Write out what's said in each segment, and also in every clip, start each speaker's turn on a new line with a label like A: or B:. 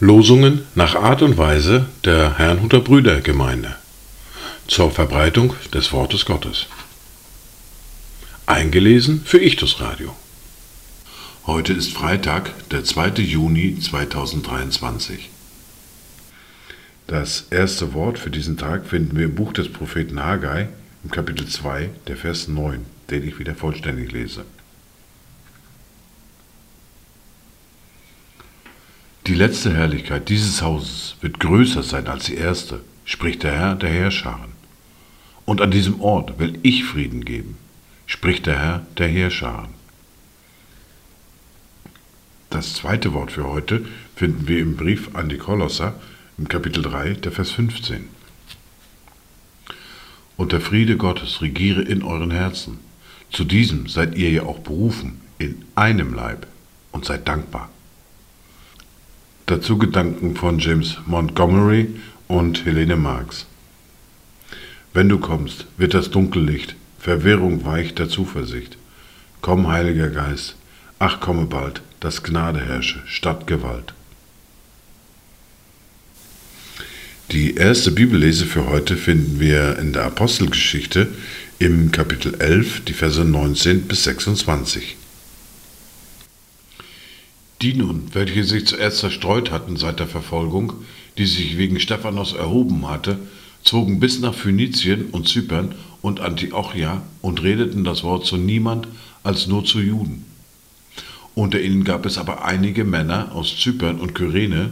A: Losungen nach Art und Weise der Herrnhuter Brüdergemeinde zur Verbreitung des Wortes Gottes. Eingelesen für Ichtus Radio. Heute ist Freitag, der 2. Juni 2023. Das erste Wort für diesen Tag finden wir im Buch des Propheten Haggai, im Kapitel 2, der Vers 9, den ich wieder vollständig lese. Die letzte Herrlichkeit dieses Hauses wird größer sein als die erste, spricht der Herr der Heerscharen. Und an diesem Ort will ich Frieden geben, spricht der Herr der Heerscharen. Das zweite Wort für heute finden wir im Brief an die Kolosser im Kapitel 3, der Vers 15. Und der Friede Gottes regiere in euren Herzen. Zu diesem seid ihr ja auch berufen, in einem Leib, und seid dankbar. Dazu Gedanken von James Montgomery und Helene Marx. Wenn du kommst, wird das Dunkellicht, Verwirrung weicht der Zuversicht. Komm, Heiliger Geist, ach komme bald, dass Gnade herrsche statt Gewalt. Die erste Bibellese für heute finden wir in der Apostelgeschichte im Kapitel 11, die Verse 19 bis 26. Die nun, welche sich zuerst zerstreut hatten seit der Verfolgung, die sich wegen Stephanos erhoben hatte, zogen bis nach Phönizien und Zypern und Antiochia und redeten das Wort zu niemand als nur zu Juden. Unter ihnen gab es aber einige Männer aus Zypern und Kyrene,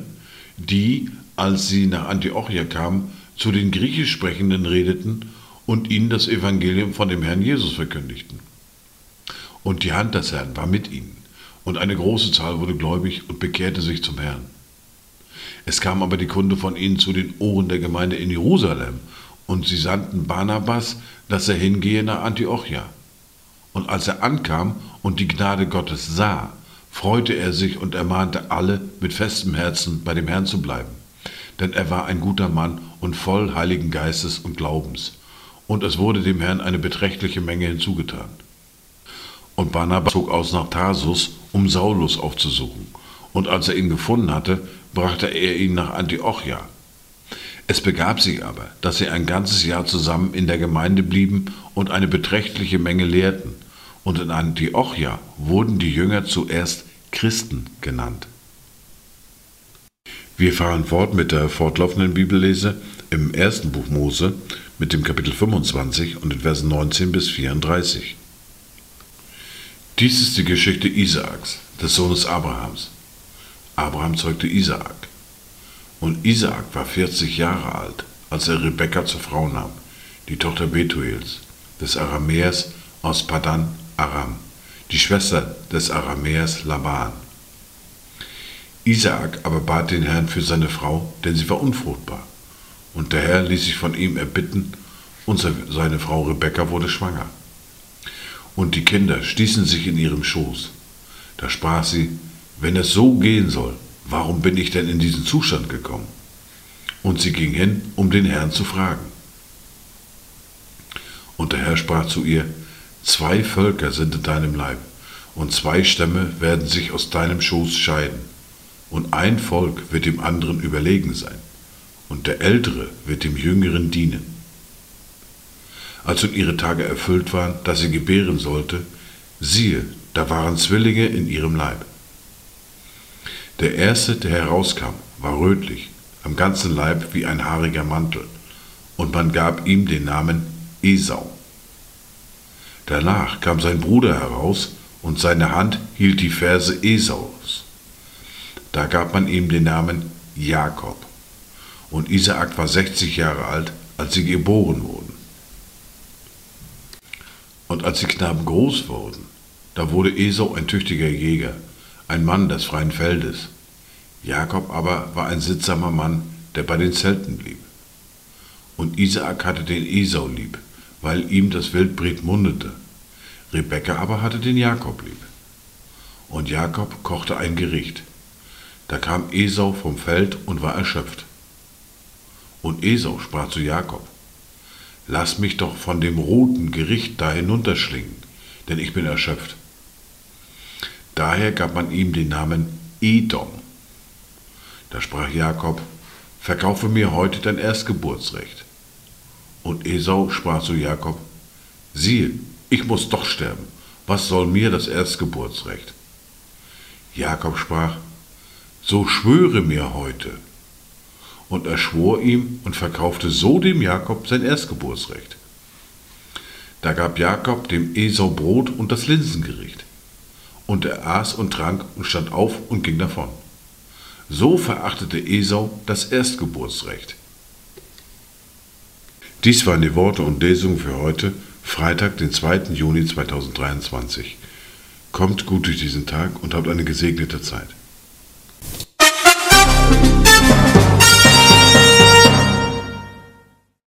A: die, als sie nach Antiochia kamen, zu den griechisch Sprechenden redeten und ihnen das Evangelium von dem Herrn Jesus verkündigten. Und die Hand des Herrn war mit ihnen und eine große Zahl wurde gläubig und bekehrte sich zum Herrn. Es kam aber die Kunde von ihnen zu den Ohren der Gemeinde in Jerusalem, und sie sandten Barnabas, dass er hingehe nach Antiochia. Und als er ankam und die Gnade Gottes sah, freute er sich und ermahnte alle, mit festem Herzen bei dem Herrn zu bleiben. Denn er war ein guter Mann und voll Heiligen Geistes und Glaubens. Und es wurde dem Herrn eine beträchtliche Menge hinzugetan. Und Barnabas zog aus nach Tarsus, um Saulus aufzusuchen. Und als er ihn gefunden hatte, brachte er ihn nach Antiochia. Es begab sich aber, dass sie ein ganzes Jahr zusammen in der Gemeinde blieben und eine beträchtliche Menge lehrten. Und in Antiochia wurden die Jünger zuerst Christen genannt. Wir fahren fort mit der fortlaufenden Bibellese im ersten Buch Mose mit dem Kapitel 25 und den Versen 19 bis 34. Dies ist die Geschichte Isaaks, des Sohnes Abrahams. Abraham zeugte Isaak. Und Isaak war 40 Jahre alt, als er Rebekka zur Frau nahm, die Tochter Betuels, des Aramäers aus Padan Aram, die Schwester des Aramäers Laban. Isaak aber bat den Herrn für seine Frau, denn sie war unfruchtbar. Und der Herr ließ sich von ihm erbitten, und seine Frau Rebekka wurde schwanger und die Kinder stießen sich in ihrem Schoß. Da sprach sie, wenn es so gehen soll, warum bin ich denn in diesen Zustand gekommen? Und sie ging hin, um den Herrn zu fragen. Und der Herr sprach zu ihr, zwei Völker sind in deinem Leib, und zwei Stämme werden sich aus deinem Schoß scheiden, und ein Volk wird dem anderen überlegen sein, und der Ältere wird dem Jüngeren dienen. Als nun ihre Tage erfüllt waren, dass sie gebären sollte, siehe, da waren Zwillinge in ihrem Leib. Der erste, der herauskam, war rötlich, am ganzen Leib wie ein haariger Mantel, und man gab ihm den Namen Esau. Danach kam sein Bruder heraus, und seine Hand hielt die Verse Esaus. Da gab man ihm den Namen Jakob. Und Isaak war 60 Jahre alt, als sie geboren wurden. Und als die Knaben groß wurden, da wurde Esau ein tüchtiger Jäger, ein Mann des freien Feldes. Jakob aber war ein sittsamer Mann, der bei den Zelten blieb. Und Isaak hatte den Esau lieb, weil ihm das Wildbret mundete. Rebekka aber hatte den Jakob lieb. Und Jakob kochte ein Gericht. Da kam Esau vom Feld und war erschöpft. Und Esau sprach zu Jakob, Lass mich doch von dem roten Gericht da hinunterschlingen, denn ich bin erschöpft. Daher gab man ihm den Namen Edom. Da sprach Jakob, verkaufe mir heute dein Erstgeburtsrecht. Und Esau sprach zu Jakob, siehe, ich muss doch sterben, was soll mir das Erstgeburtsrecht? Jakob sprach, so schwöre mir heute. Und er schwor ihm und verkaufte so dem Jakob sein Erstgeburtsrecht. Da gab Jakob dem Esau Brot und das Linsengericht. Und er aß und trank und stand auf und ging davon. So verachtete Esau das Erstgeburtsrecht. Dies waren die Worte und Lesungen für heute, Freitag, den 2. Juni 2023. Kommt gut durch diesen Tag und habt eine gesegnete Zeit.